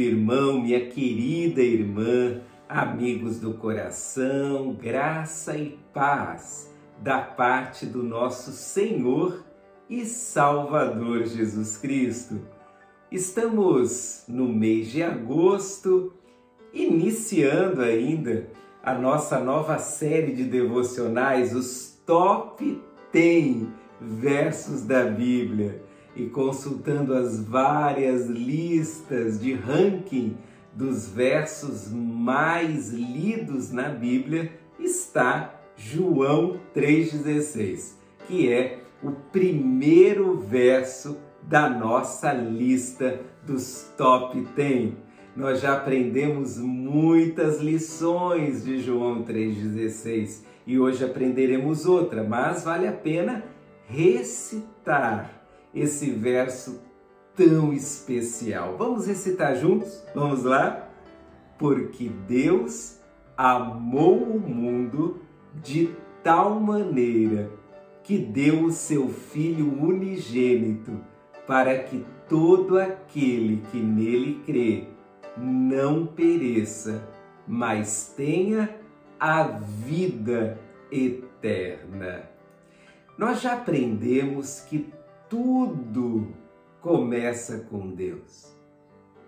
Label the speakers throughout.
Speaker 1: querido irmão, minha querida irmã, amigos do coração, graça e paz da parte do nosso Senhor e Salvador Jesus Cristo. Estamos no mês de agosto, iniciando ainda a nossa nova série de devocionais, os Top 10 Versos da Bíblia e consultando as várias listas de ranking dos versos mais lidos na Bíblia, está João 3,16, que é o primeiro verso da nossa lista dos top 10. Nós já aprendemos muitas lições de João 3,16 e hoje aprenderemos outra, mas vale a pena recitar esse verso tão especial. Vamos recitar juntos? Vamos lá? Porque Deus amou o mundo de tal maneira que deu o seu Filho unigênito para que todo aquele que nele crê não pereça, mas tenha a vida eterna. Nós já aprendemos que tudo começa com Deus.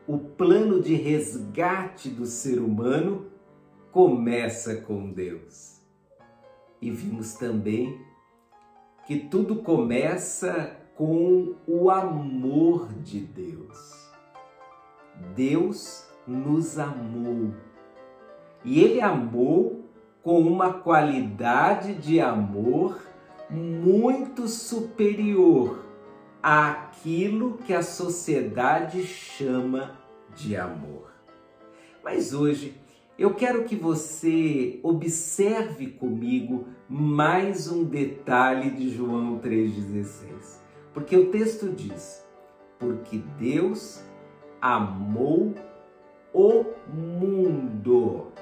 Speaker 1: O plano de resgate do ser humano começa com Deus. E vimos também que tudo começa com o amor de Deus. Deus nos amou. E Ele amou com uma qualidade de amor muito superior àquilo que a sociedade chama de amor. Mas hoje eu quero que você observe comigo mais um detalhe de João 3,16. Porque o texto diz: Porque Deus amou o mundo.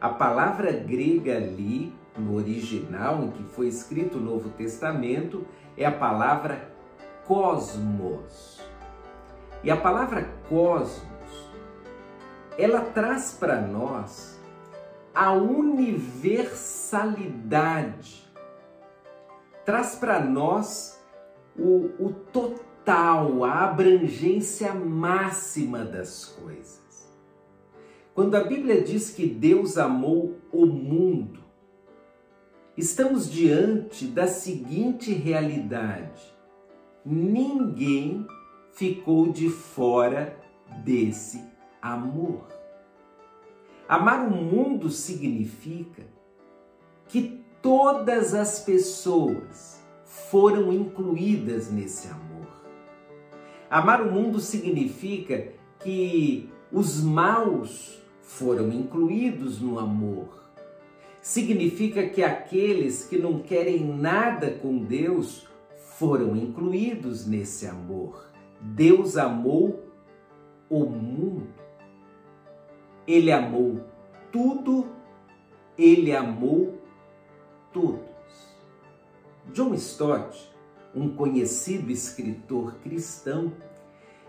Speaker 1: A palavra grega ali, no original em que foi escrito o Novo Testamento, é a palavra cosmos. E a palavra cosmos, ela traz para nós a universalidade, traz para nós o, o total, a abrangência máxima das coisas. Quando a Bíblia diz que Deus amou o mundo, estamos diante da seguinte realidade: ninguém ficou de fora desse amor. Amar o mundo significa que todas as pessoas foram incluídas nesse amor. Amar o mundo significa que os maus foram incluídos no amor. Significa que aqueles que não querem nada com Deus foram incluídos nesse amor. Deus amou o mundo. Ele amou tudo, ele amou todos. John Stott, um conhecido escritor cristão,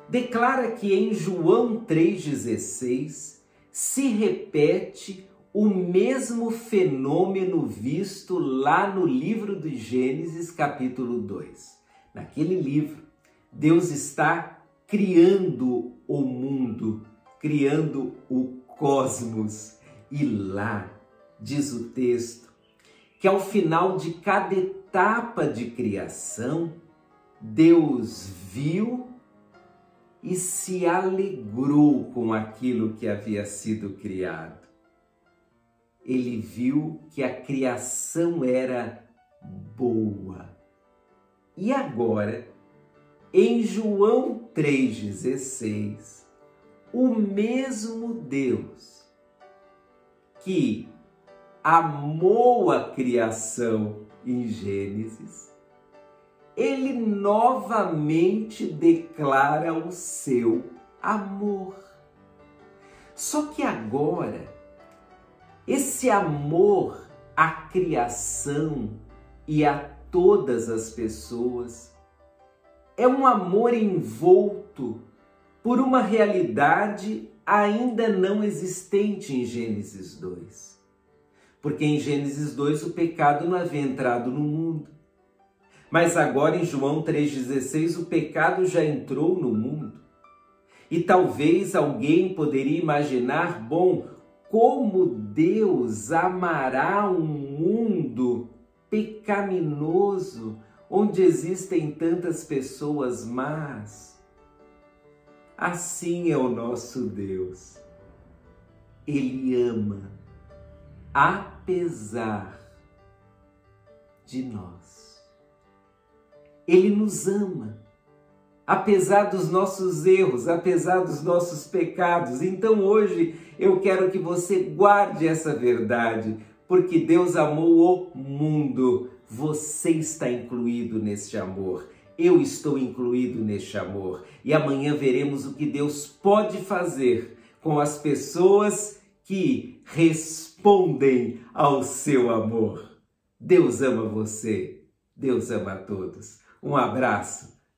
Speaker 1: declara que em João 3,16 se repete o mesmo fenômeno visto lá no livro de Gênesis, capítulo 2. Naquele livro, Deus está criando o mundo, criando o cosmos. E lá diz o texto que ao final de cada etapa de criação, Deus viu e se alegrou com aquilo que havia sido criado ele viu que a criação era boa. E agora, em João 3,16, o mesmo Deus que amou a criação em Gênesis, ele novamente declara o seu amor. Só que agora, esse amor à criação e a todas as pessoas é um amor envolto por uma realidade ainda não existente em Gênesis 2. Porque em Gênesis 2 o pecado não havia entrado no mundo. Mas agora em João 3,16 o pecado já entrou no mundo. E talvez alguém poderia imaginar, bom, como Deus amará um mundo pecaminoso onde existem tantas pessoas más. Assim é o nosso Deus. Ele ama, apesar de nós. Ele nos ama, apesar dos nossos erros, apesar dos nossos pecados. Então hoje eu quero que você guarde essa verdade, porque Deus amou o mundo você está incluído neste amor. Eu estou incluído neste amor. E amanhã veremos o que Deus pode fazer com as pessoas que respondem ao seu amor. Deus ama você. Deus ama a todos. Um abraço.